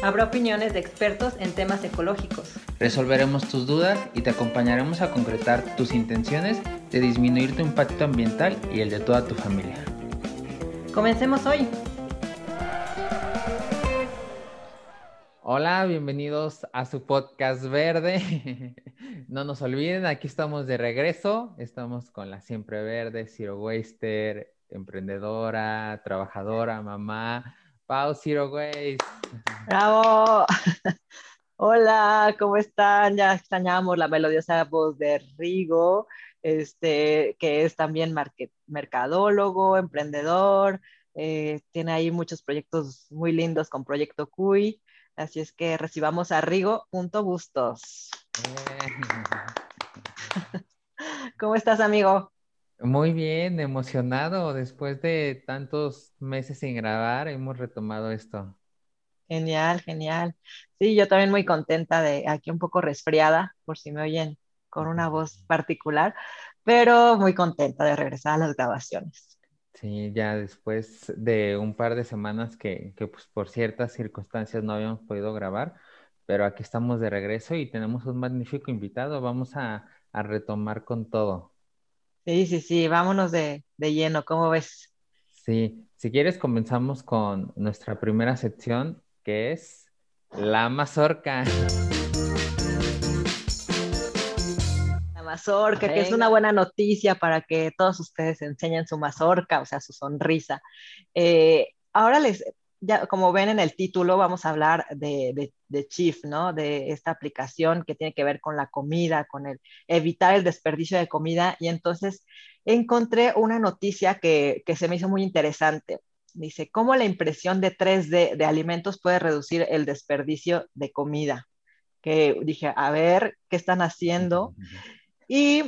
Habrá opiniones de expertos en temas ecológicos. Resolveremos tus dudas y te acompañaremos a concretar tus intenciones de disminuir tu impacto ambiental y el de toda tu familia. Comencemos hoy. Hola, bienvenidos a su podcast verde. no nos olviden, aquí estamos de regreso. Estamos con la siempre verde, Zero Waster, emprendedora, trabajadora, mamá. Pau Zero Waste. ¡Bravo! Hola, ¿cómo están? Ya extrañamos la melodiosa voz de Rigo, este, que es también mercadólogo, emprendedor, eh, tiene ahí muchos proyectos muy lindos con Proyecto CUI, así es que recibamos a Rigo. Bustos. ¿Cómo estás, amigo? Muy bien, emocionado. Después de tantos meses sin grabar, hemos retomado esto. Genial, genial. Sí, yo también muy contenta de aquí un poco resfriada, por si me oyen con una voz particular, pero muy contenta de regresar a las grabaciones. Sí, ya después de un par de semanas que, pues por ciertas circunstancias no habíamos podido grabar, pero aquí estamos de regreso y tenemos un magnífico invitado. Vamos a, retomar con todo. Sí, sí, sí, vámonos de, de lleno, ¿cómo ves? Sí, si quieres comenzamos con nuestra primera sección que es la mazorca. La mazorca, que es una buena noticia para que todos ustedes enseñen su mazorca, o sea, su sonrisa. Eh, ahora les, ya como ven en el título, vamos a hablar de, de, Chief, ¿no? De esta aplicación que tiene que ver con la comida, con el evitar el desperdicio de comida. Y entonces encontré una noticia que, que se me hizo muy interesante. Dice, ¿cómo la impresión de 3D de alimentos puede reducir el desperdicio de comida? Que dije, a ver, ¿qué están haciendo? Y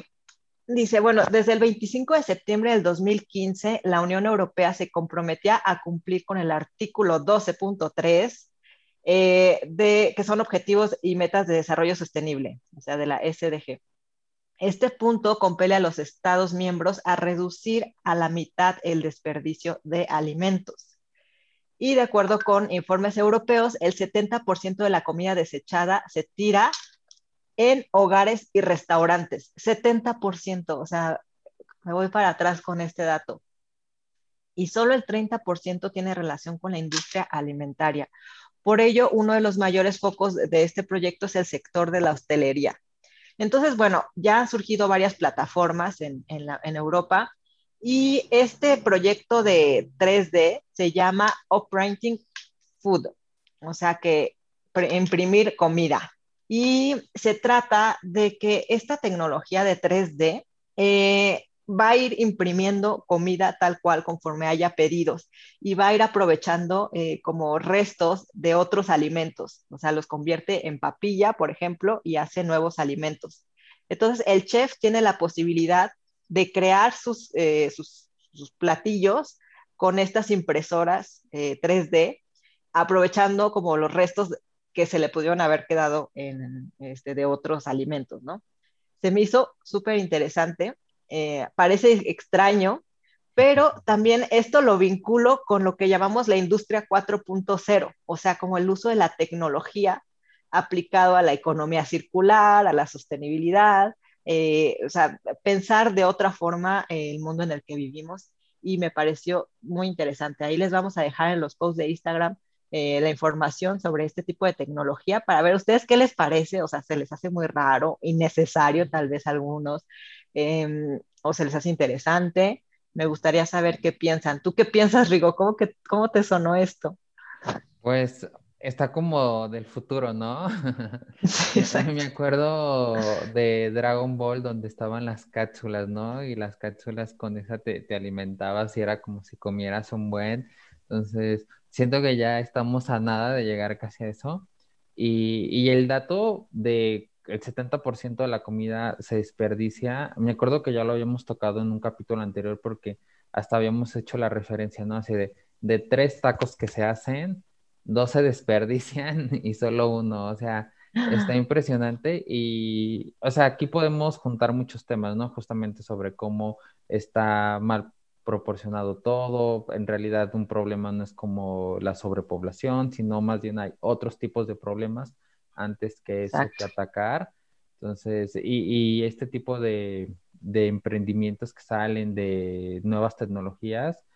dice, bueno, desde el 25 de septiembre del 2015, la Unión Europea se comprometía a cumplir con el artículo 12.3 eh, de que son objetivos y metas de desarrollo sostenible, o sea, de la SDG. Este punto compele a los Estados miembros a reducir a la mitad el desperdicio de alimentos. Y de acuerdo con informes europeos, el 70% de la comida desechada se tira en hogares y restaurantes. 70%, o sea, me voy para atrás con este dato. Y solo el 30% tiene relación con la industria alimentaria. Por ello, uno de los mayores focos de este proyecto es el sector de la hostelería. Entonces, bueno, ya han surgido varias plataformas en, Europa y este proyecto de 3D se llama Operating Food, o sea que imprimir comida. Y se trata de que esta tecnología de 3D eh, va a ir imprimiendo comida tal cual conforme haya pedidos y va a ir aprovechando eh, como restos de otros alimentos, o sea, los convierte en papilla, por ejemplo, y hace nuevos alimentos. Entonces, el chef tiene la posibilidad de crear sus, eh, sus, platillos con estas impresoras 3D, eh, aprovechando como los restos que se le pudieron haber quedado en, este, de otros alimentos, ¿no? Se me hizo súper interesante eh, parece extraño, pero también esto lo vinculo con lo que llamamos la industria 4.0, o sea, como el uso de la tecnología aplicado a la economía circular, a la sostenibilidad, eh, o sea, pensar de otra forma el mundo en el que vivimos y me pareció muy interesante. Ahí les vamos a dejar en los posts de Instagram eh, la información sobre este tipo de tecnología para ver ustedes qué les parece, o sea, se les hace muy raro, innecesario tal vez algunos, Em, o se les hace interesante. Me gustaría saber qué piensan. ¿Tú qué piensas, Rigo? ¿Cómo, que, cómo te sonó esto? Pues está como del futuro, ¿no? Sí, Me acuerdo de Dragon Ball donde estaban las cápsulas, ¿no? Y las cápsulas con esa te, te, alimentabas y era como si comieras un buen. Entonces, siento que ya estamos a nada de llegar casi a eso. Y, y el dato de el 70% de la comida se desperdicia. Me acuerdo que ya lo habíamos tocado en un capítulo anterior porque hasta habíamos hecho la referencia, ¿no? Así de, de tres tacos que se hacen, dos se desperdician y solo uno, o sea, está impresionante y, o sea, aquí podemos juntar muchos temas, ¿no? Justamente sobre cómo está mal proporcionado todo, en realidad un problema no es como la sobrepoblación, sino más bien hay otros tipos de problemas antes que eso que atacar. Entonces, y, y este tipo de, de emprendimientos que salen de nuevas tecnologías,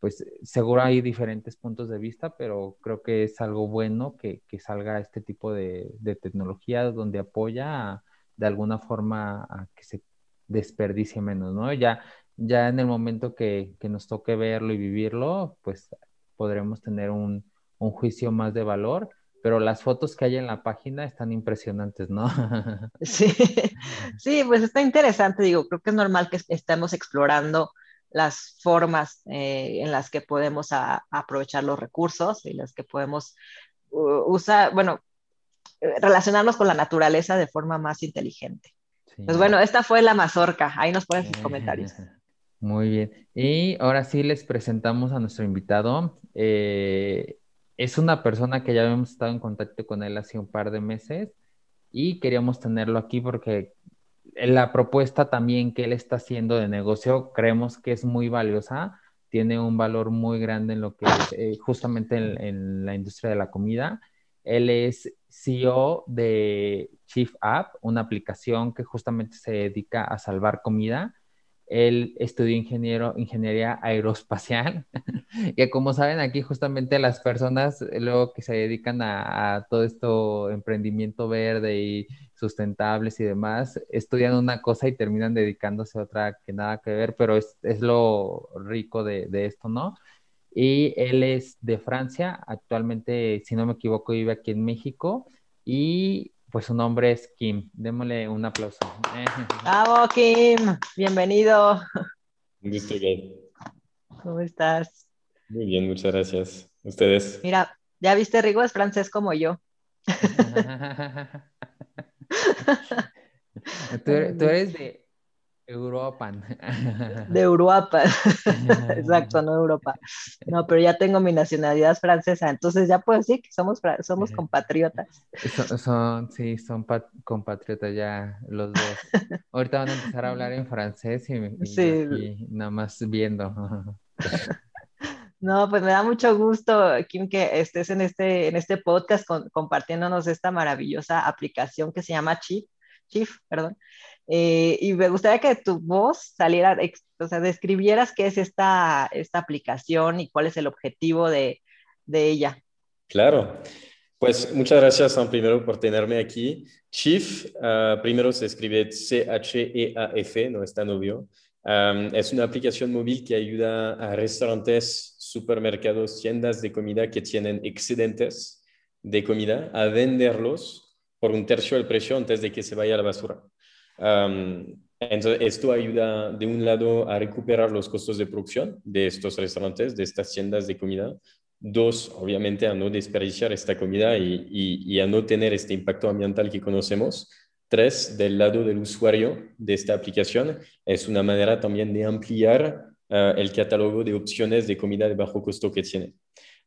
pues seguro hay diferentes puntos de vista, pero creo que es algo bueno que, que salga este tipo de, de tecnología donde apoya de alguna forma a que se desperdicie menos, ¿no? Ya, ya en el momento que, que nos toque verlo y vivirlo, pues podremos tener un, un, juicio más de valor, pero las fotos que hay en la página están impresionantes, ¿no? Sí, sí, pues está interesante, digo, creo que es normal que estemos explorando las formas eh, en las que podemos aprovechar los recursos y las que podemos usar, bueno, eh, relacionarnos con la naturaleza de forma más inteligente. Pues bueno, esta fue la mazorca. Ahí nos ponen sus comentarios. Muy bien. Y ahora sí les presentamos a nuestro invitado. Eh, es una persona que ya habíamos estado en contacto con él hace un par de meses y queríamos tenerlo aquí porque la propuesta también que él está haciendo de negocio creemos que es muy valiosa, tiene un valor muy grande en lo que es eh, justamente en, la industria de la comida. Él es CEO de Chief App, una aplicación que justamente se dedica a salvar comida. Él estudió ingeniero, ingeniería aeroespacial, que como saben aquí justamente las personas luego que se dedican a, a todo esto emprendimiento verde y sustentables y demás, estudian una cosa y terminan dedicándose a otra que nada que ver, pero es, es lo rico de, de, esto, ¿no? Y él es de Francia, actualmente, si no me equivoco, vive aquí en México y pues su nombre es Kim. Démosle un aplauso. ¡Bravo, Kim! Bienvenido. Un gusto, bien. ¿Cómo estás? Muy bien, muchas gracias. ¿Ustedes? Mira, ya viste, Rigo es francés como yo. tú, eres de Europa. De Europa, exacto, no Europa. No, pero ya tengo mi nacionalidad francesa, entonces ya puedo decir que somos, somos compatriotas. Son, sí, son compatriotas ya los dos. Ahorita van a empezar a hablar en francés y, y nada más viendo. No, pues me da mucho gusto, Kim, que estés en este, en este podcast compartiéndonos esta maravillosa aplicación que se llama Chief, Chief perdón. Eh, y me gustaría que tu voz saliera, o sea, describieras qué es esta, esta aplicación y cuál es el objetivo de, de ella. Claro. Pues muchas gracias, primero, por tenerme aquí. Chief, uh, primero se escribe C-H-E-A-F, no es tan obvio. Es una aplicación móvil que ayuda a restaurantes supermercados, tiendas de comida que tienen excedentes de comida a venderlos por un tercio del precio antes de que se vaya a la basura. Entonces, esto ayuda de un lado a recuperar los costos de producción de estos restaurantes, de estas tiendas de comida. Dos, obviamente, a no desperdiciar esta comida y, y a no tener este impacto ambiental que conocemos. Tres, del lado del usuario de esta aplicación, es una manera también de ampliar uh, el catálogo de opciones de comida de bajo costo que tiene.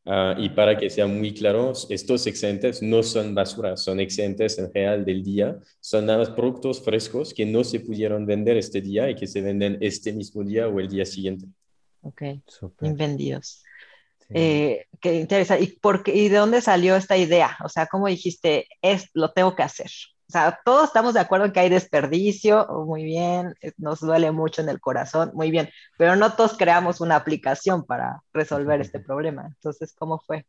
Uh, y para que sea muy claro, estos excedentes no son basura, son excedentes en real del día, son nada más productos frescos que no se pudieron vender este día y que se venden este mismo día o el día siguiente. Ok, Super. vendidos. Sí. Eh, qué interesante. ¿Y, por qué, ¿Y de dónde salió esta idea? O sea, ¿cómo dijiste, es, lo tengo que hacer? O sea, todos estamos de acuerdo en que hay desperdicio, muy bien, nos duele mucho en el corazón, muy bien, pero no todos creamos una aplicación para resolver este problema. Entonces, ¿cómo fue?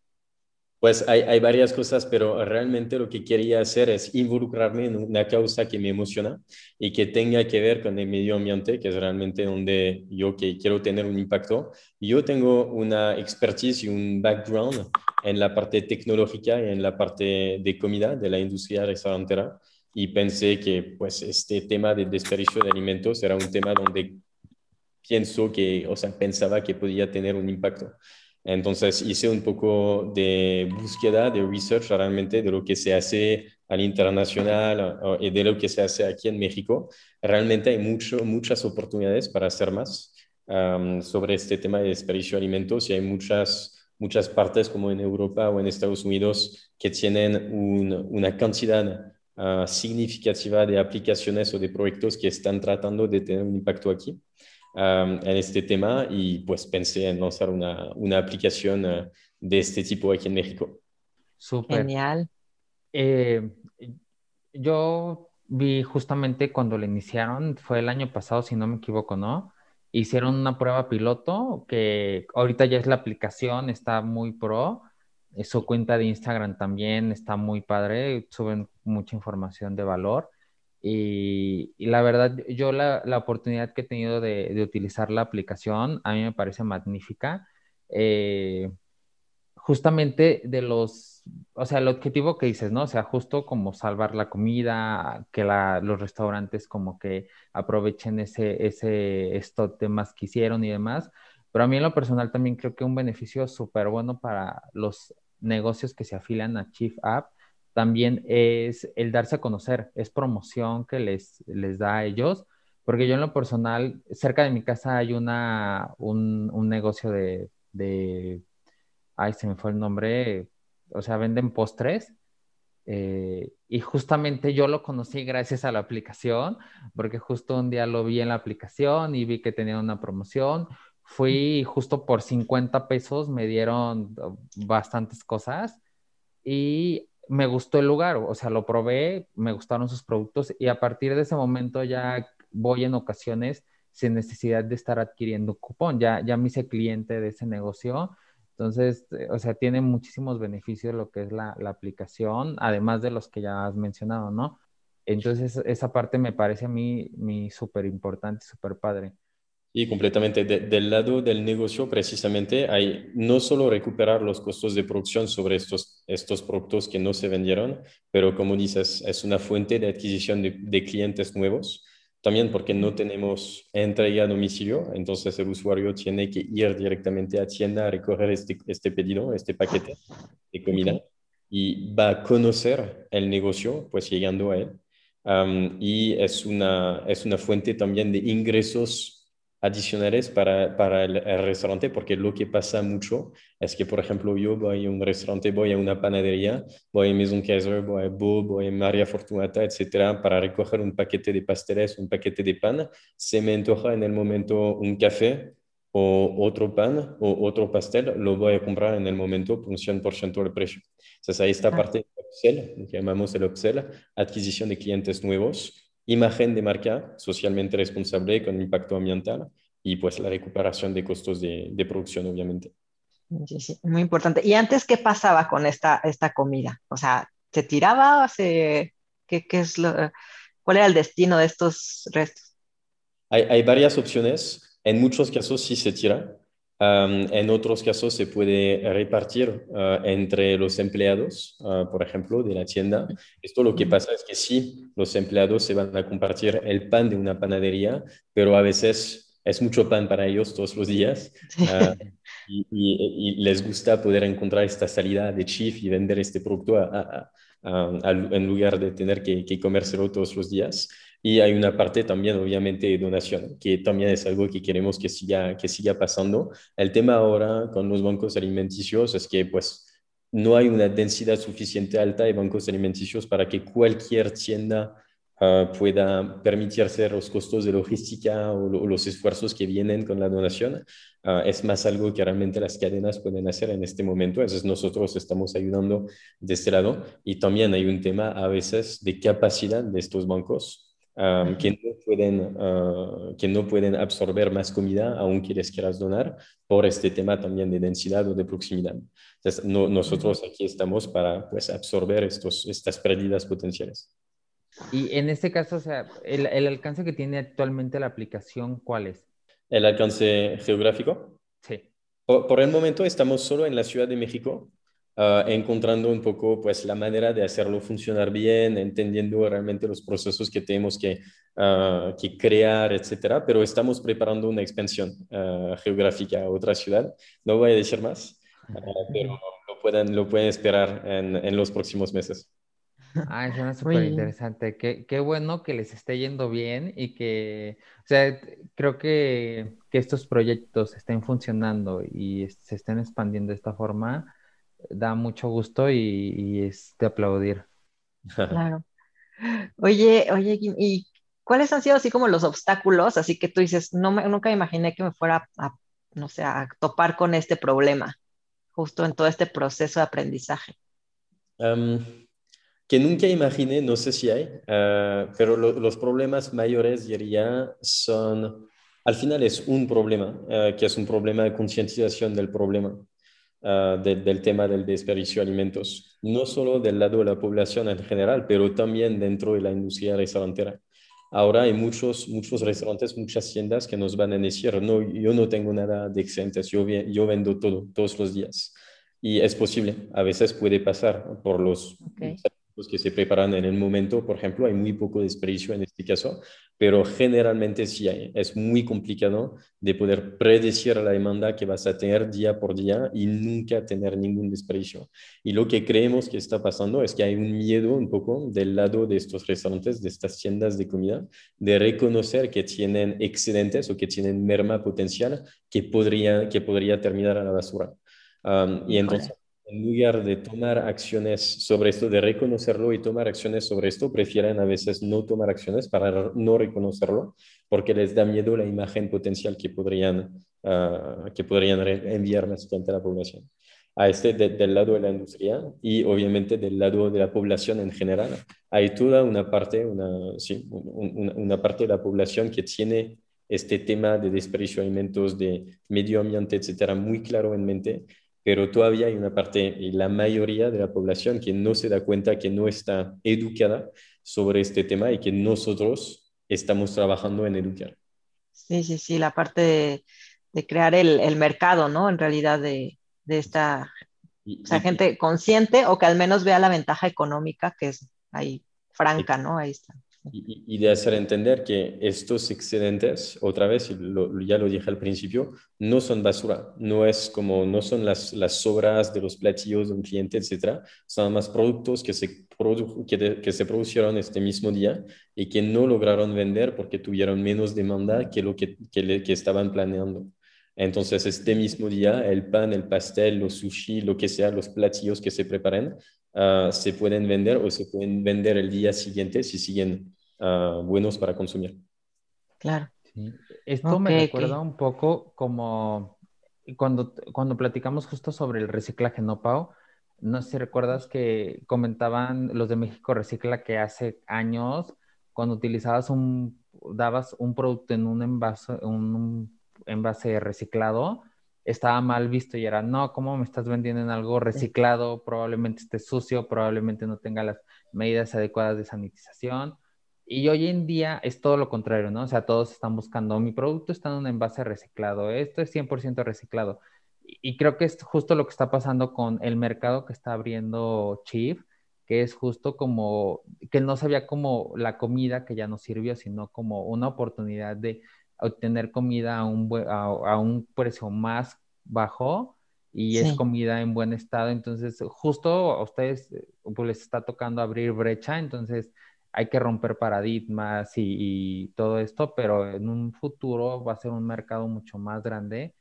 Pues hay, hay, varias cosas, pero realmente lo que quería hacer es involucrarme en una causa que me emociona y que tenga que ver con el medio ambiente, que es realmente donde yo que quiero tener un impacto. Yo tengo una expertise y un background en la parte tecnológica y en la parte de comida de la industria restaurantera y pensé que pues este tema de desperdicio de alimentos era un tema donde pienso que, o sea, pensaba que podía tener un impacto. Entonces hice un poco de búsqueda, de research realmente de lo que se hace al internacional y de lo que se hace aquí en México. Realmente hay mucho, muchas oportunidades para hacer más sobre este tema de desperdicio de alimentos y hay muchas, muchas partes como en Europa o en Estados Unidos que tienen una cantidad ah, significativa de aplicaciones o de proyectos que están tratando de tener un impacto aquí en este tema y pues pensé en lanzar una, una aplicación ah, de este tipo aquí en México. Súper. Genial. Eh, yo vi justamente cuando lo iniciaron, fue el año pasado, si no me equivoco, ¿no? Hicieron una prueba piloto que ahorita ya es la aplicación, está muy pro. Su cuenta de Instagram también está muy padre, suben mucha información de valor. Y, la verdad, yo la, la, oportunidad que he tenido de, de, utilizar la aplicación, a mí me parece magnífica. Eh, justamente de los, o sea, el objetivo que dices, ¿no? O sea, justo como salvar la comida, que la, los restaurantes como que aprovechen ese, ese, estos temas que hicieron y demás. Pero a mí en lo personal también creo que un beneficio súper bueno para los negocios que se afilian a Chief App también es el darse a conocer, es promoción que les, les da a ellos, porque yo en lo personal, cerca de mi casa hay una, un, un negocio de, de ay, se me fue el nombre, o sea, venden postres. Eh, y justamente yo lo conocí gracias a la aplicación, porque justo un día lo vi en la aplicación y vi que tenía una promoción. Fui justo por 50 pesos, me dieron bastantes cosas y me gustó el lugar, o sea, lo probé, me gustaron sus productos y a partir de ese momento ya voy en ocasiones sin necesidad de estar adquiriendo cupón, ya, ya me hice cliente de ese negocio entonces, eh, o sea, tiene muchísimos beneficios lo que es la, aplicación, además de los que ya has mencionado, ¿no? Entonces, esa parte me parece a mí, súper importante, súper padre. Y completamente. del lado del negocio, precisamente, hay no solo recuperar los costos de producción sobre estos, estos productos que no se vendieron, pero como dices, es una fuente de adquisición de, de clientes nuevos también porque no tenemos entrega a domicilio, entonces el usuario tiene que ir directamente a tienda a recoger este, este pedido, este paquete de comida y va a conocer el negocio pues llegando a él. y es una, es una fuente también de ingresos adicionales para, para el, restaurante, porque lo que pasa mucho es que, por ejemplo, yo voy a un restaurante, voy a una panadería, voy a Maison Kaiser, voy a Bo, voy a María Fortunata, etcétera, para recoger un paquete de pasteles, un paquete de pan. Se me antoja en el momento un café o otro pan o otro pastel, lo voy a comprar en el momento por un 100% del precio. Entonces, ahí está parte del upsell, que llamamos el upsell, adquisición de clientes nuevos imagen de marca socialmente responsable con impacto ambiental y pues la recuperación de costos de, producción, obviamente. Sí, sí, muy importante. ¿Y antes qué pasaba con esta, esta comida? O sea, ¿se tiraba? Se, ¿qué, qué es lo, ¿Cuál era el destino de estos restos? Hay, hay varias opciones. En muchos casos sí se tira en otros casos se puede repartir ah, entre los empleados, ah, por ejemplo, de la tienda. Esto lo que pasa es que sí, los empleados se van a compartir el pan de una panadería, pero a veces es mucho pan para ellos todos los días ah, y, les gusta poder encontrar esta salida de chief y vender este producto en lugar de tener que, que comérselo todos los días. Y hay una parte también, obviamente, de donación, que también es algo que queremos que siga, que siga pasando. El tema ahora con los bancos alimenticios es que, pues, no hay una densidad suficiente alta de bancos alimenticios para que cualquier tienda ah, pueda permitirse los costos de logística o, los esfuerzos que vienen con la donación. Ah, es más algo que realmente las cadenas pueden hacer en este momento. Entonces nosotros estamos ayudando de este lado y también hay un tema a veces de capacidad de estos bancos que, no pueden, ah, que no pueden absorber más comida aunque les quieras donar por este tema también de densidad o de proximidad. Entonces, nosotros aquí estamos para pues, absorber estos, estas pérdidas potenciales. Y en este caso, o sea, el, el alcance que tiene actualmente la aplicación, ¿cuál es? ¿El alcance geográfico? Sí. Por, por, el momento estamos solo en la Ciudad de México, ah, encontrando un poco pues la manera de hacerlo funcionar bien, entendiendo realmente los procesos que tenemos que, uh, que crear, etcétera. Pero estamos preparando una expansión geográfica a otra ciudad. No voy a decir más, pero lo pueden, lo pueden esperar en, en los próximos meses. Ah, suena súper interesante. Qué, qué, bueno que les esté yendo bien y que, o sea, creo que, que estos proyectos estén funcionando y se estén expandiendo de esta forma, da mucho gusto y, y es de aplaudir. Claro. Oye, oye, ¿y cuáles han sido así como los obstáculos? Así que tú dices, no me, nunca imaginé que me fuera a, no sé, a topar con este problema, justo en todo este proceso de aprendizaje que nunca imaginé, no sé si hay, uh, pero lo, los problemas mayores, diría, son, al final es un problema, uh, que es un problema de concientización del problema, uh, de, del tema del desperdicio de alimentos, no solo del lado de la población en general, pero también dentro de la industria restaurantera. Ahora hay muchos, muchos restaurantes, muchas tiendas que nos van a decir, no, yo no tengo nada de excedentes, yo, yo vendo todo, todos los días. Y es posible, a veces puede pasar por los okay los que se preparan en el momento, por ejemplo, hay muy poco desperdicio en este caso, pero generalmente sí hay. Es muy complicado de poder predecir la demanda que vas a tener día por día y nunca tener ningún desperdicio. Y lo que creemos que está pasando es que hay un miedo un poco del lado de estos restaurantes, de estas tiendas de comida, de reconocer que tienen excedentes o que tienen merma potencial que podría, que podría terminar a la basura. y entonces en lugar de tomar acciones sobre esto, de reconocerlo y tomar acciones sobre esto, prefieren a veces no tomar acciones para no reconocerlo, porque les da miedo la imagen potencial que podrían, uh, que podrían enviar más a la población. A este del lado de la industria y obviamente del lado de la población en general, hay toda una parte, una, sí, una, una parte de la población que tiene este tema de desperdicio de alimentos, de medio ambiente, etcétera, muy claro en mente pero todavía hay una parte, y la mayoría de la población, que no se da cuenta que no está educada sobre este tema y que nosotros estamos trabajando en educar. Sí, sí, sí, la parte de, crear el, el, mercado, ¿no? En realidad de, de esta o sea, gente consciente o que al menos vea la ventaja económica que es ahí franca, ¿no? Ahí está y, de hacer entender que estos excedentes, otra vez, ya lo dije al principio, no son basura, no, es como, no son las, las sobras de los platillos de un cliente, etcétera, son más productos que se, que, que, se produjeron este mismo día y que no lograron vender porque tuvieron menos demanda que lo que, que, que estaban planeando. Entonces, este mismo día, el pan, el pastel, los sushi, lo que sea, los platillos que se preparen, uh, se pueden vender o se pueden vender el día siguiente si siguen Ah, buenos para consumir. Claro. Esto me recuerda un poco como cuando, cuando platicamos justo sobre el reciclaje, ¿no, Pau? No sé si recuerdas que comentaban los de México Recicla que hace años, cuando utilizabas un, dabas un producto en un envase, un envase reciclado, estaba mal visto y era, no, ¿cómo me estás vendiendo en algo reciclado? Probablemente esté sucio, probablemente no tenga las medidas adecuadas de sanitización. Y hoy en día es todo lo contrario, ¿no? O sea, todos están buscando, mi producto está en un envase reciclado, esto es 100% reciclado. Y creo que es justo lo que está pasando con el mercado que está abriendo Chief, que es justo como, que no se veía como la comida que ya nos sirvió, sino como una oportunidad de obtener comida a un, a, un precio más bajo y es comida en buen estado. Entonces, justo a ustedes pues, les está tocando abrir brecha, entonces hay que romper paradigmas y, todo esto, pero en un futuro va a ser un mercado mucho más grande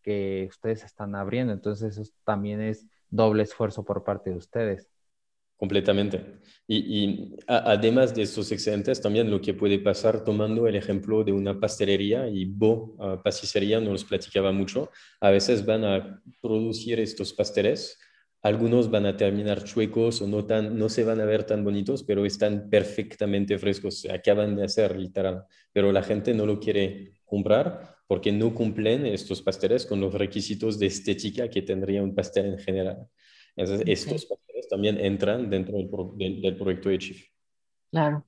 que ustedes están abriendo. Entonces, eso también es doble esfuerzo por parte de ustedes. Completamente. Y, además de estos excedentes, también lo que puede pasar, tomando el ejemplo de una pastelería, y Bo, uh, pasticería, nos platicaba mucho, a veces van a producir estos pasteles algunos van a terminar chuecos o no, tan, no se van a ver tan bonitos, pero están perfectamente frescos, se acaban de hacer literal. Pero la gente no lo quiere comprar porque no cumplen estos pasteles con los requisitos de estética que tendría un pastel en general. Entonces, estos pasteles también entran dentro del, del, proyecto de Chief. Claro.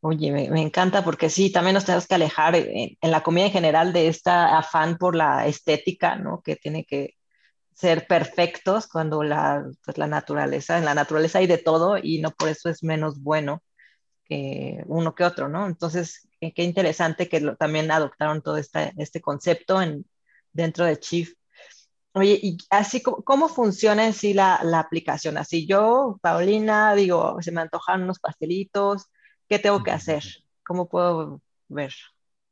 Oye, me, encanta porque sí, también nos tenemos que alejar en, en, la comida en general de esta afán por la estética, ¿no? Que tiene que ser perfectos cuando la, pues, la naturaleza, en la naturaleza hay de todo y no por eso es menos bueno que uno que otro, ¿no? Entonces, qué interesante que también adoptaron todo este, este concepto en, dentro de Chief. Oye, y así, ¿cómo, funciona en sí la, la, aplicación? Así yo, Paulina, digo, se me antojan unos pastelitos, ¿qué tengo que hacer? ¿Cómo puedo ver,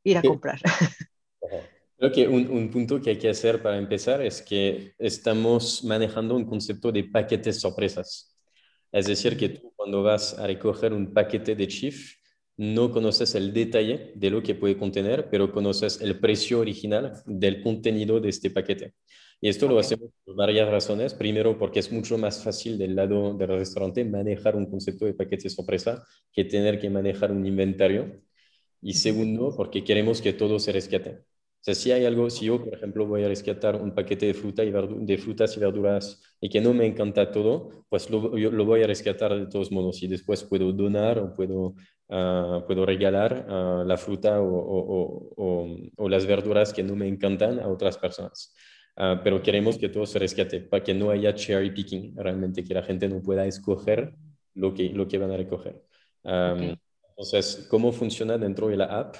ir a comprar? Creo que un, un, punto que hay que hacer para empezar es que estamos manejando un concepto de paquetes sorpresas. Es decir, que tú cuando vas a recoger un paquete de Chief, no conoces el detalle de lo que puede contener, pero conoces el precio original del contenido de este paquete. Y esto lo hacemos por varias razones. Primero, porque es mucho más fácil del lado del restaurante manejar un concepto de paquete sorpresa que tener que manejar un inventario. Y segundo, porque queremos que todo se rescate. Sea, si hay algo, si yo, por ejemplo, voy a rescatar un paquete de, fruta y de frutas y verduras y que no me encanta todo, pues lo, lo voy a rescatar de todos modos y después puedo donar o puedo, uh, puedo regalar uh, la fruta o, o, o, o, las verduras que no me encantan a otras personas. Uh, pero queremos que todo se rescate para que no haya cherry picking, realmente que la gente no pueda escoger lo que, lo que van a recoger. Um, okay. Entonces, ¿cómo funciona dentro de la app?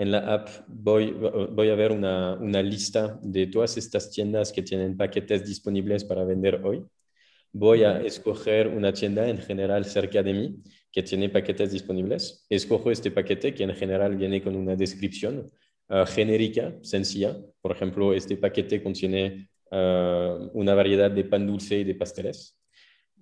En la app voy, voy a ver una, una, lista de todas estas tiendas que tienen paquetes disponibles para vender hoy. Voy a escoger una tienda en general cerca de mí que tiene paquetes disponibles. Escojo este paquete que en general viene con una descripción uh, genérica, sencilla. Por ejemplo, este paquete contiene uh, una variedad de pan dulce y de pasteles.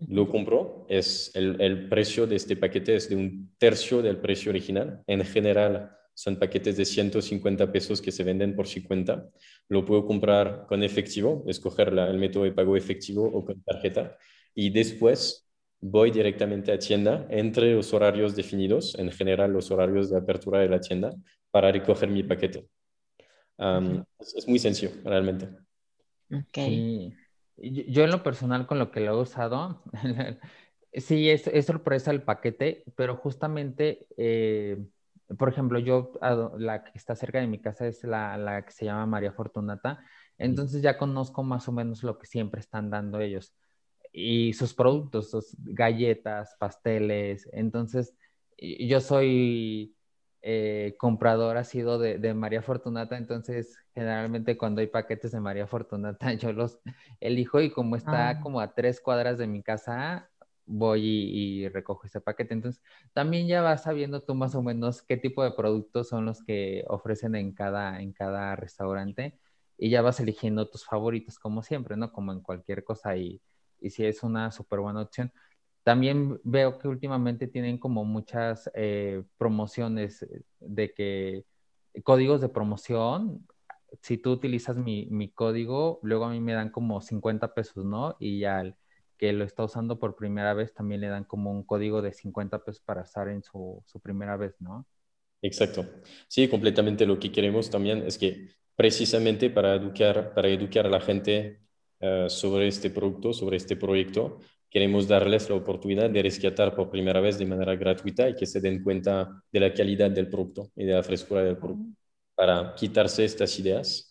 Lo compro, es el, el precio de este paquete es de un tercio del precio original. En general, son paquetes de 150 pesos que se venden por 50. Lo puedo comprar con efectivo, escoger la, el método de pago efectivo o con tarjeta. Y después voy directamente a tienda entre los horarios definidos, en general los horarios de apertura de la tienda, para recoger mi paquete. Um, es, es, muy sencillo, realmente. Okay. Yo en lo personal con lo que lo he usado, sí, es, es sorpresa el paquete, pero justamente... Eh, por ejemplo, yo, la que está cerca de mi casa es la, la, que se llama María Fortunata, entonces ya conozco más o menos lo que siempre están dando ellos y sus productos, sus galletas, pasteles, entonces yo soy eh, comprador ha sido de, de, María Fortunata, entonces generalmente cuando hay paquetes de María Fortunata yo los elijo y como está ah. como a tres cuadras de mi casa, voy y, recojo ese paquete. Entonces, también ya vas sabiendo tú más o menos qué tipo de productos son los que ofrecen en cada, en cada restaurante y ya vas eligiendo tus favoritos como siempre, ¿no? Como en cualquier cosa y, y si es una súper buena opción. También veo que últimamente tienen como muchas eh, promociones de que códigos de promoción. Si tú utilizas mi, mi, código, luego a mí me dan como 50 pesos, ¿no? Y ya que lo está usando por primera vez también le dan como un código de 50 pesos para usar en su, su primera vez, ¿no? Exacto. Sí, completamente lo que queremos también es que precisamente para educar, para educar a la gente uh, sobre este producto, sobre este proyecto, queremos darles la oportunidad de rescatar por primera vez de manera gratuita y que se den cuenta de la calidad del producto y de la frescura del producto, para quitarse estas ideas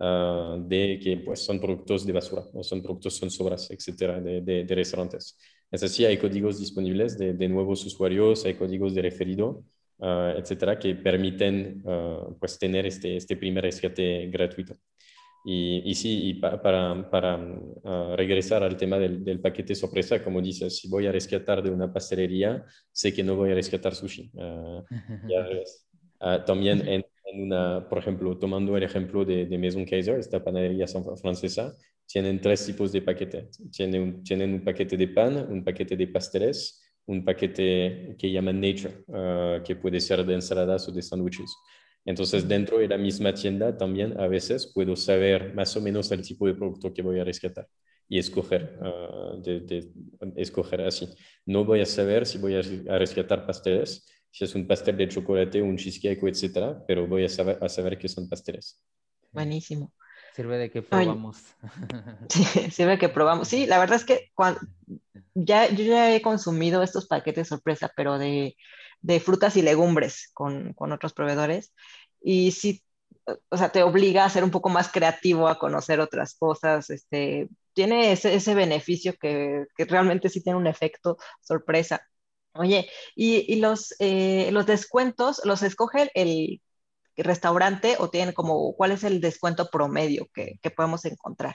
uh, de que pues, son productos de basura o son productos, son sobras, etcétera, de, de, de restaurantes. Es así, hay códigos disponibles de, de nuevos usuarios, hay códigos de referido, uh, etcétera, que permiten uh, pues, tener este, este primer rescate gratuito. Y, y, sí, y pa, para, para uh, regresar al tema del, del, paquete sorpresa, como dices, si voy a rescatar de una pastelería, sé que no voy a rescatar sushi. Uh, uh, también en, en una, por ejemplo, tomando el ejemplo de, de Maison Kaiser, esta panadería francesa, tienen tres tipos de paquete. Tienen un, tienen un paquete de pan, un paquete de pasteles, un paquete que llaman Nature, uh, que puede ser de ensaladas o de sándwiches. Entonces, dentro de la misma tienda también a veces puedo saber más o menos el tipo de producto que voy a rescatar y escoger, uh, de, de, escoger así. No voy a saber si voy a rescatar pasteles, si es un pastel de chocolate, un cheesecake, etcétera, pero voy a saber, a saber que son pasteles. Buenísimo. Sirve de que probamos. Sí, sirve de que probamos. Sí, la verdad es que cuando, ya, yo ya he consumido estos paquetes sorpresa, pero de, de frutas y legumbres con, con, otros proveedores. Y sí, o sea, te obliga a ser un poco más creativo, a conocer otras cosas, este, tiene ese, beneficio que, realmente sí tiene un efecto sorpresa. Oye, y, los, eh, los descuentos, ¿los escoge el restaurante o tienen como, cuál es el descuento promedio que, podemos encontrar?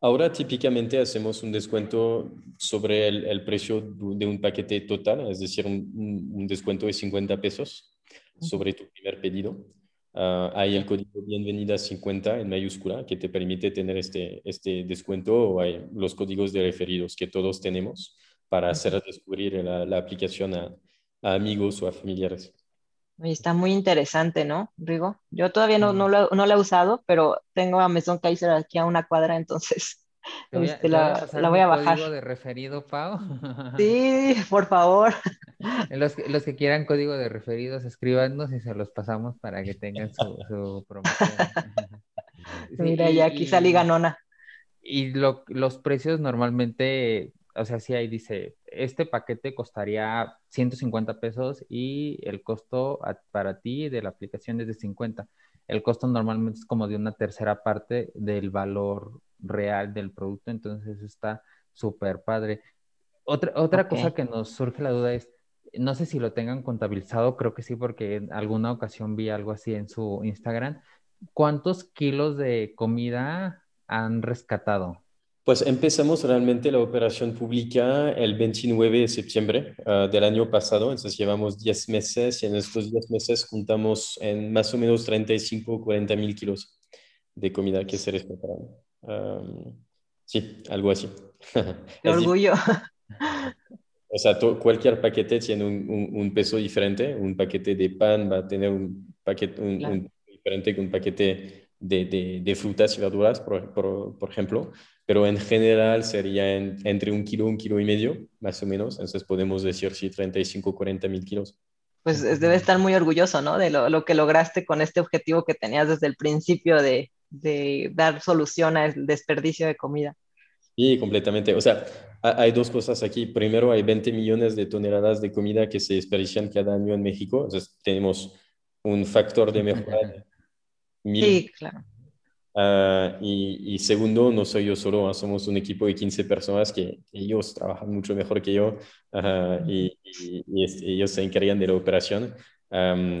Ahora típicamente hacemos un descuento sobre el, precio de un paquete total, es decir, un, descuento de 50 pesos sobre tu primer pedido. Ah, hay el código bienvenida 50 en mayúscula que te permite tener este, este descuento o hay los códigos de referidos que todos tenemos para hacer descubrir la, aplicación a, amigos o a familiares. está muy interesante, ¿no, Rigo? Yo todavía no, no, lo, no he usado, pero tengo a Maison Kaiser aquí a una cuadra, entonces este, la, voy a bajar. código de referido, Pau? Sí, por favor. Los, los, que quieran código de referidos, escríbanos y se los pasamos para que tengan su, promoción. Mira, ya aquí salí ganona. Y los precios normalmente, o sea, sí ahí dice, este paquete costaría 150 pesos y el costo para ti de la aplicación es de 50. El costo normalmente es como de una tercera parte del valor real del producto, entonces está súper padre. Otra, otra cosa que nos surge la duda es, no sé si lo tengan contabilizado, creo que sí, porque en alguna ocasión vi algo así en su Instagram. ¿Cuántos kilos de comida han rescatado? Pues empezamos realmente la operación pública el 29 de septiembre ah, del año pasado, entonces llevamos 10 meses y en estos 10 meses juntamos en más o menos 35 o 40 mil kilos de comida que se rescataron sí, algo así. Qué orgullo. O sea, cualquier paquete tiene un, peso diferente. Un paquete de pan va a tener un paquete un, diferente que un paquete de, de, frutas y verduras, por, por, ejemplo. Pero en general sería entre un kilo, un kilo y medio, más o menos. Entonces podemos decir si 35, 40 mil kilos. Pues debe estar muy orgulloso, ¿no? De lo, lo que lograste con este objetivo que tenías desde el principio de, de dar solución al desperdicio de comida. Sí, completamente. O sea, hay dos cosas aquí. Primero, hay 20 millones de toneladas de comida que se desperdician cada año en México. Entonces, tenemos un factor de mejora. Sí, claro. Ah, y, segundo, no soy yo solo, ¿ah? somos un equipo de 15 personas que, ellos trabajan mucho mejor que yo y, ellos se encargan de la operación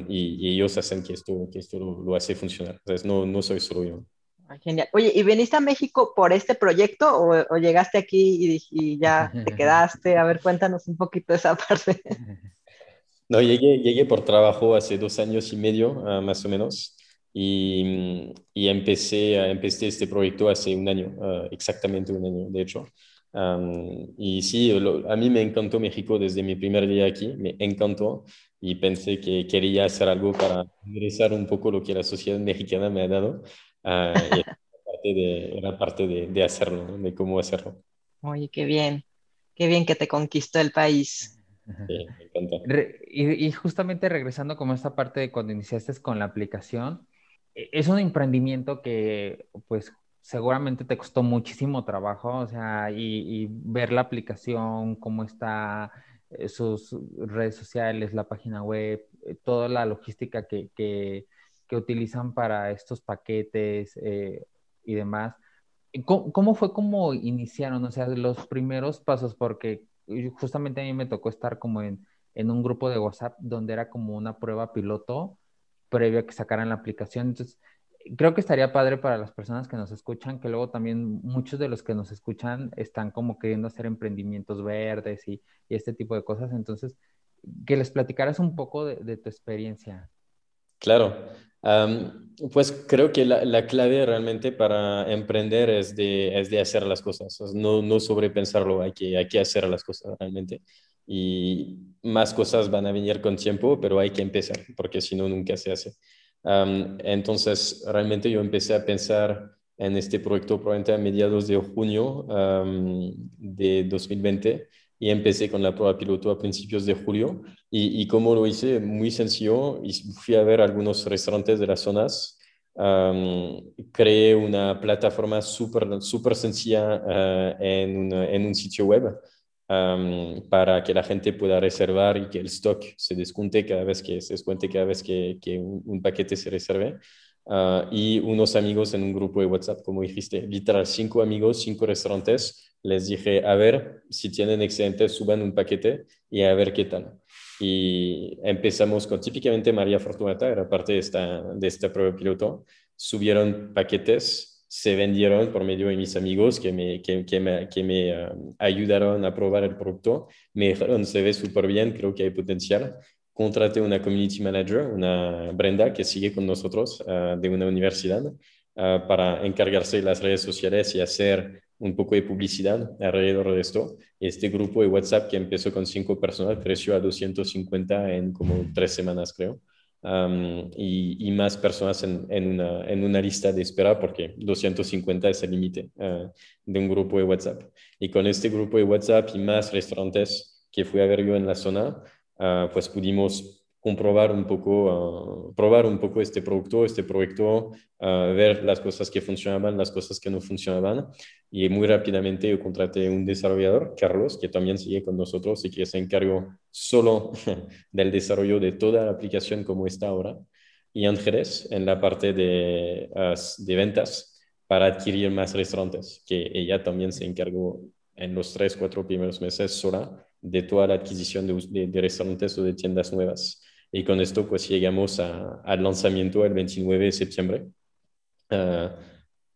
y, ellos hacen que esto, que esto lo, hace funcionar. Entonces, no, no soy solo yo. Ah, genial. Oye, ¿y viniste a México por este proyecto o, llegaste aquí y, ya te quedaste? A ver, cuéntanos un poquito esa parte. No, llegué, llegué por trabajo hace dos años y medio, ah, más o menos, y, y, empecé, empecé este proyecto hace un año, ah, exactamente un año, de hecho. y sí, a mí me encantó México desde mi primer día aquí, me encantó y pensé que quería hacer algo para ingresar un poco lo que la sociedad mexicana me ha dado. Uh, y era parte, de, era parte de, de, hacerlo, de cómo hacerlo. Oye, qué bien, qué bien que te conquistó el país. Sí, me encanta. y, y, justamente regresando como esta parte de cuando iniciaste con la aplicación, es un emprendimiento que pues seguramente te costó muchísimo trabajo, o sea, y, y ver la aplicación, cómo está, eh, sus redes sociales, la página web, eh, toda la logística que, que, utilizan para estos paquetes eh, y demás. ¿Cómo, ¿Cómo, fue como iniciaron? O sea, los primeros pasos, porque justamente a mí me tocó estar como en, en un grupo de WhatsApp donde era como una prueba piloto previo a que sacaran la aplicación. Entonces, creo que estaría padre para las personas que nos escuchan, que luego también muchos de los que nos escuchan están como queriendo hacer emprendimientos verdes y, este tipo de cosas. Entonces, que les platicaras un poco de, tu experiencia. Claro, pues creo que la, clave realmente para emprender es de, es de hacer las cosas, no, no sobrepensarlo, hay que, hay que hacer las cosas realmente. Y más cosas van a venir con tiempo, pero hay que empezar, porque si no, nunca se hace entonces, realmente yo empecé a pensar en este proyecto probablemente a mediados de junio de 2020 y empecé con la prueba piloto a principios de julio. Y, y como lo hice, muy sencillo, fui a ver algunos restaurantes de las zonas. creé una plataforma súper super sencilla uh, en, en, un sitio web para que la gente pueda reservar y que el stock se descuente cada vez que se descuente cada vez que, que un, paquete se reserve. ah, y unos amigos en un grupo de WhatsApp, como dijiste, literal, cinco amigos, cinco restaurantes. Les dije, a ver, si tienen excedentes, suban un paquete y a ver qué tal. Y empezamos con típicamente María Fortunata, era parte de esta, de esta prueba piloto. Subieron paquetes, se vendieron por medio de mis amigos que me, que, me, que me ah, ayudaron a probar el producto. Me dijeron, se ve súper bien, creo que hay potencial contraté una community manager, una Brenda, que sigue con nosotros ah, de una universidad, ah, para encargarse de las redes sociales y hacer un poco de publicidad alrededor de esto. Este grupo de WhatsApp que empezó con cinco personas creció a 250 en como tres semanas, creo. Y, más personas en, en, una, en, una, lista de espera porque 250 es el límite ah, de un grupo de WhatsApp. Y con este grupo de WhatsApp y más restaurantes que fui a ver yo en la zona, Ah, pues pudimos comprobar un poco, ah, probar un poco este producto, este proyecto, ah, ver las cosas que funcionaban, las cosas que no funcionaban. Y muy rápidamente yo contraté un desarrollador, Carlos, que también sigue con nosotros y que se encargó solo del desarrollo de toda la aplicación como está ahora. Y Ángeles en la parte de, de ventas para adquirir más restaurantes, que ella también se encargó en los tres, cuatro primeros meses sola de toda la adquisición de, restaurantes o de tiendas nuevas. Y con esto pues llegamos al lanzamiento el 29 de septiembre, ah,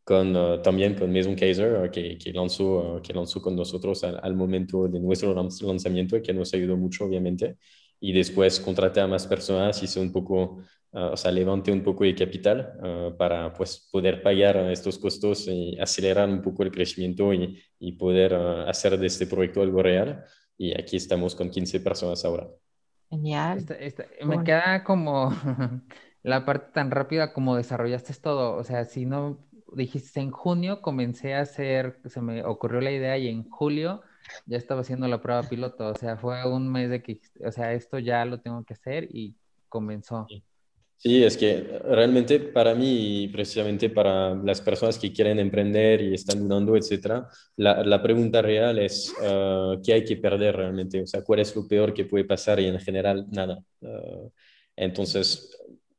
con, ah, también con Maison Kaiser, ah, que, que, lanzó, que lanzó con nosotros al, momento de nuestro lanzamiento y que nos ayudó mucho, obviamente. Y después contraté a más personas, hice un poco, o sea, levanté un poco de capital para pues, poder pagar estos costos y acelerar un poco el crecimiento y, y poder hacer de este proyecto algo real y aquí estamos con 15 personas ahora. Genial. me queda como la parte tan rápida como desarrollaste todo. O sea, si no dijiste en junio comencé a hacer, se me ocurrió la idea y en julio ya estaba haciendo la prueba piloto. O sea, fue un mes de que, o sea, esto ya lo tengo que hacer y comenzó. Sí, es que realmente para mí, precisamente para las personas que quieren emprender y están dudando, etcétera, la, la pregunta real es ah, qué hay que perder realmente, o sea, cuál es lo peor que puede pasar y en general nada. Ah, entonces,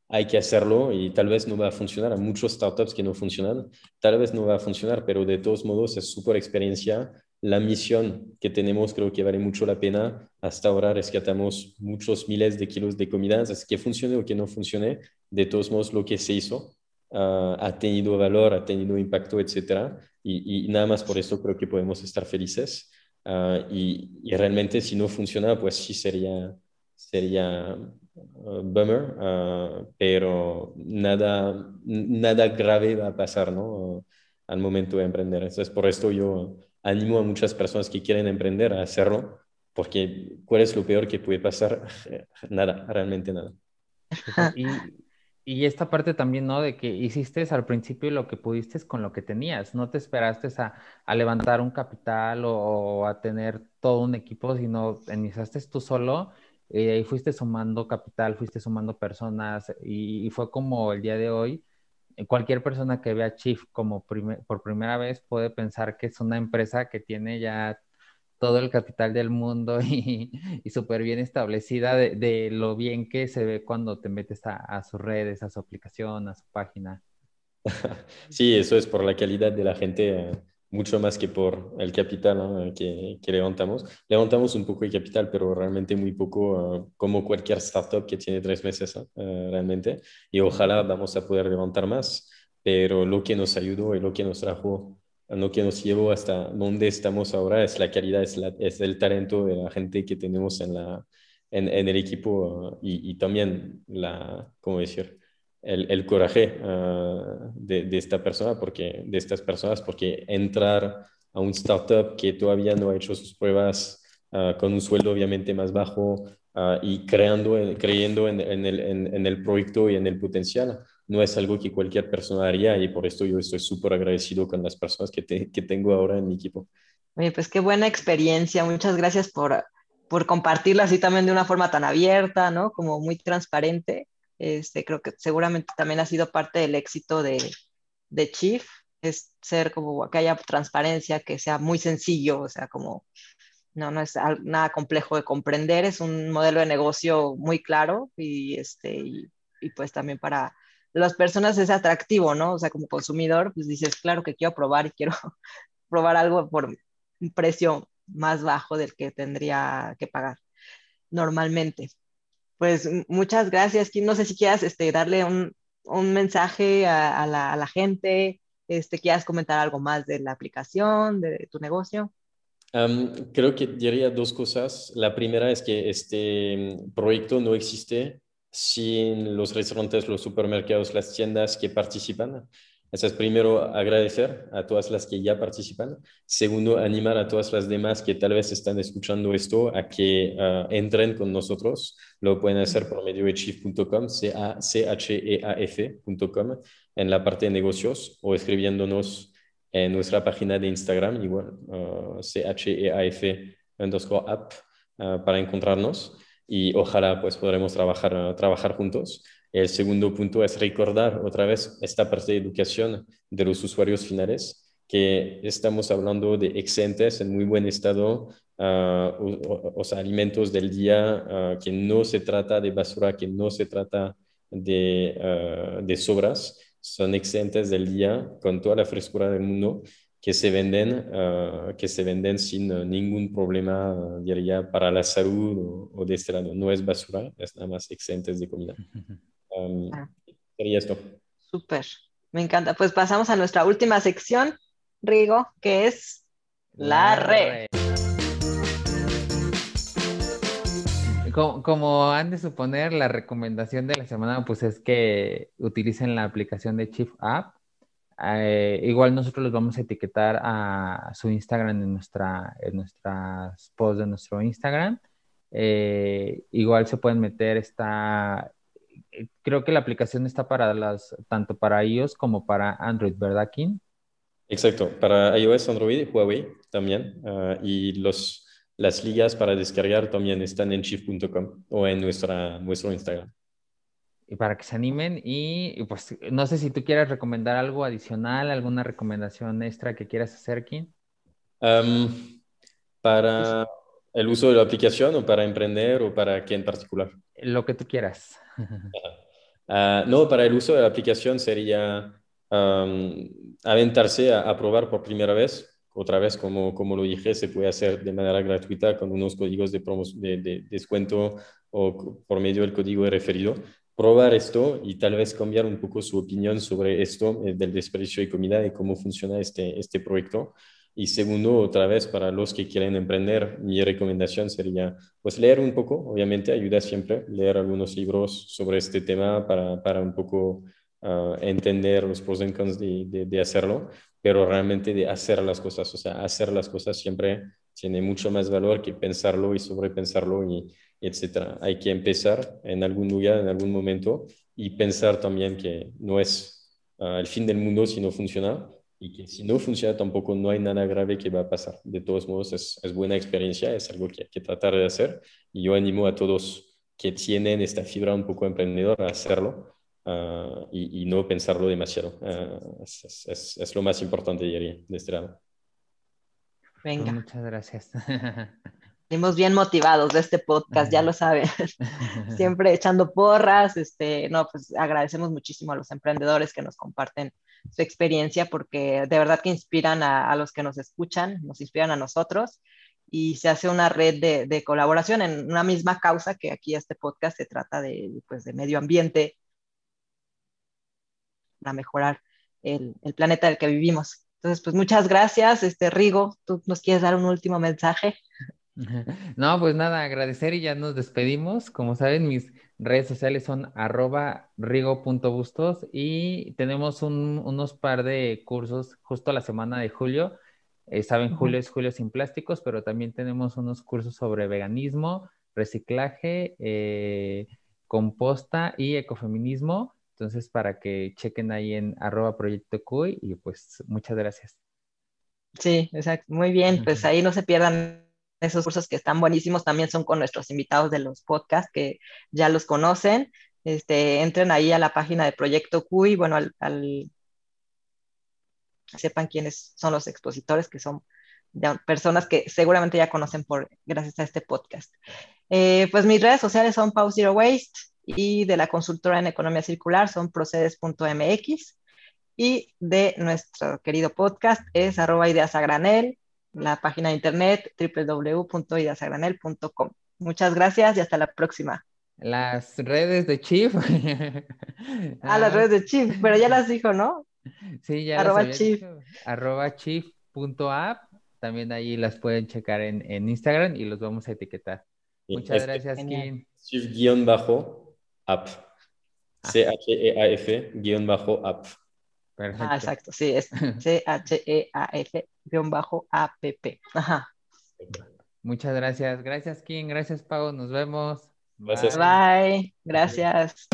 hay que hacerlo y tal vez no va a funcionar. Hay muchos startups que no funcionan, tal vez no va a funcionar, pero de todos modos es súper experiencia la misión que tenemos creo que vale mucho la pena. Hasta ahora rescatamos muchos miles de kilos de comidas, así que funcione o que no funcione, de todos modos lo que se hizo ah, ha tenido valor, ha tenido impacto, etcétera. Y, nada más por eso creo que podemos estar felices. Ah, y, realmente si no funciona, pues sí sería, sería ah, bummer, pero nada, nada grave va a pasar ¿no? al momento de emprender. Entonces, por esto yo animo a muchas personas que quieren emprender a hacerlo, porque ¿cuál es lo peor que puede pasar? nada, realmente nada. Y, y, esta parte también, ¿no? De que hiciste al principio lo que pudiste con lo que tenías, no te esperaste a, a levantar un capital o, a tener todo un equipo, sino iniciaste tú solo eh, y fuiste sumando capital, fuiste sumando personas y, y fue como el día de hoy cualquier persona que vea Chief como por primera vez puede pensar que es una empresa que tiene ya todo el capital del mundo y, súper bien establecida de, lo bien que se ve cuando te metes a, a sus redes, a su aplicación, a su página. Sí, eso es por la calidad de la gente. Eh, mucho más que por el capital que, que, levantamos. Levantamos un poco de capital, pero realmente muy poco, ah, como cualquier startup que tiene tres meses eh, realmente. Y ojalá vamos a poder levantar más, pero lo que nos ayudó y lo que nos trajo, lo que nos llevó hasta donde estamos ahora es la calidad, es, el talento de la gente que tenemos en, el equipo y, y, también la, ¿cómo decir? El, coraje ah, de, esta persona, porque, de estas personas, porque entrar a un startup que todavía no ha hecho sus pruebas ah, con un sueldo obviamente más bajo ah, y creando, creyendo en, el, en, el, proyecto y en el potencial, no es algo que cualquier persona haría y por esto yo estoy súper agradecido con las personas que, que tengo ahora en mi equipo. Oye, pues qué buena experiencia. Muchas gracias por, por compartirla así también de una forma tan abierta, ¿no? Como muy transparente. Este, creo que seguramente también ha sido parte del éxito de, de Chief, es ser como que haya transparencia, que sea muy sencillo, o sea, como no, no es nada complejo de comprender, es un modelo de negocio muy claro y, este, y, pues también para las personas es atractivo, ¿no? O sea, como consumidor, pues dices, claro que quiero probar y quiero probar algo por un precio más bajo del que tendría que pagar normalmente. Pues muchas gracias. No sé si quieras este, darle un, mensaje a, la, a, la, gente, este, quieras comentar algo más de la aplicación, de tu negocio. creo que diría dos cosas. La primera es que este proyecto no existe sin los restaurantes, los supermercados, las tiendas que participan. Eso es primero agradecer a todas las que ya participan. Segundo, animar a todas las demás que tal vez están escuchando esto a que ah, entren con nosotros. Lo pueden hacer por medio de chief.com, C-H-E-A-F.com, en la parte de negocios o escribiéndonos en nuestra página de Instagram, igual, uh, C-H-E-A-F underscore app, ah, para encontrarnos y ojalá pues podremos trabajar, trabajar juntos. El segundo punto es recordar otra vez esta parte de educación de los usuarios finales, que estamos hablando de excedentes en muy buen estado, sea, alimentos del día, ah, que no se trata de basura, que no se trata de, ah, sobras, son excedentes del día con toda la frescura del mundo que se venden, uh, que se venden sin uh, ningún problema, uh, diría, para la salud o, o, de este lado. No es basura, es nada más excedentes de comida. Um, ah. Sería esto. Súper, me encanta. Pues pasamos a nuestra última sección, Rigo, que es la, red. Como, como, han de suponer, la recomendación de la semana pues es que utilicen la aplicación de Chief App eh, igual nosotros los vamos a etiquetar a su Instagram en, nuestra, en nuestras posts de nuestro Instagram. Eh, igual se pueden meter esta, eh, creo que la aplicación está para las, tanto para iOS como para Android, ¿verdad, Kim? Exacto, para iOS, Android y Huawei también. Ah, y los, las ligas para descargar también están en chief.com o en nuestra, nuestro Instagram y para que se animen. Y, pues no sé si tú quieres recomendar algo adicional, alguna recomendación extra que quieras hacer, Kim. para el uso de la aplicación o para emprender o para qué en particular. Lo que tú quieras. Ah, no, para el uso de la aplicación sería aventarse a, probar por primera vez. Otra vez, como, como lo dije, se puede hacer de manera gratuita con unos códigos de, de, de descuento o por medio del código de referido probar esto y tal vez cambiar un poco su opinión sobre esto eh, del desperdicio de comida y cómo funciona este, este proyecto. Y segundo, otra vez, para los que quieren emprender, mi recomendación sería, pues, leer un poco, obviamente, ayuda siempre, leer algunos libros sobre este tema para, para un poco ah, entender los pros y cons de, de, hacerlo, pero realmente de hacer las cosas, o sea, hacer las cosas siempre tiene mucho más valor que pensarlo y sobrepensarlo y, etcétera. Hay que empezar en algún lugar, en algún momento, y pensar también que no es ah, el fin del mundo si no funciona y que si no funciona tampoco no hay nada grave que va a pasar. De todos modos, es, es buena experiencia, es algo que hay que tratar de hacer y yo animo a todos que tienen esta fibra un poco emprendedora a hacerlo ah, y, y, no pensarlo demasiado. Ah, es, es, es, lo más importante, diría, de este lado. Venga. Muchas gracias. Venimos bien motivados de este podcast, ya lo saben, siempre echando porras, este, no, pues agradecemos muchísimo a los emprendedores que nos comparten su experiencia porque de verdad que inspiran a, los que nos escuchan, nos inspiran a nosotros y se hace una red de, de, colaboración en una misma causa que aquí este podcast se trata de, pues, de medio ambiente para mejorar el, el planeta del que vivimos. Entonces, pues muchas gracias, este Rigo, ¿tú nos quieres dar un último mensaje? No, pues nada, agradecer y ya nos despedimos. Como saben, mis redes sociales son arroba rigo.bustos y tenemos unos par de cursos justo la semana de julio. Eh, saben, julio es julio sin plásticos, pero también tenemos unos cursos sobre veganismo, reciclaje, eh, composta y ecofeminismo. Entonces, para que chequen ahí en arroba proyecto Cuy y pues muchas gracias. Sí, exacto. Muy bien, pues ahí no se pierdan esos cursos que están buenísimos también son con nuestros invitados de los podcasts que ya los conocen. Este, entren ahí a la página de Proyecto Cuy, bueno, al, sepan quiénes son los expositores, que son personas que seguramente ya conocen por gracias a este podcast. Eh, pues mis redes sociales son Pau Zero Waste, y de la consultora en economía circular son procedes.mx y de nuestro querido podcast es arroba ideas a granel, la página de internet www.ideasagranel.com. Muchas gracias y hasta la próxima. Las redes de Chief. ah, las redes de Chief, pero ya las dijo, ¿no? Sí, ya arroba las Chief. Arroba chief.app. También ahí las pueden checar en, en Instagram y los vamos a etiquetar. Muchas gracias, Kim. Chief-app. C-H-E-A-F guion bajo app. Perfecto. Ah, exacto, sí, es C-H-E-A-F guion bajo A-P-P. Ajá. Muchas gracias. Gracias, Kim. Gracias, Pau. Nos vemos. Gracias. Bye. Gracias.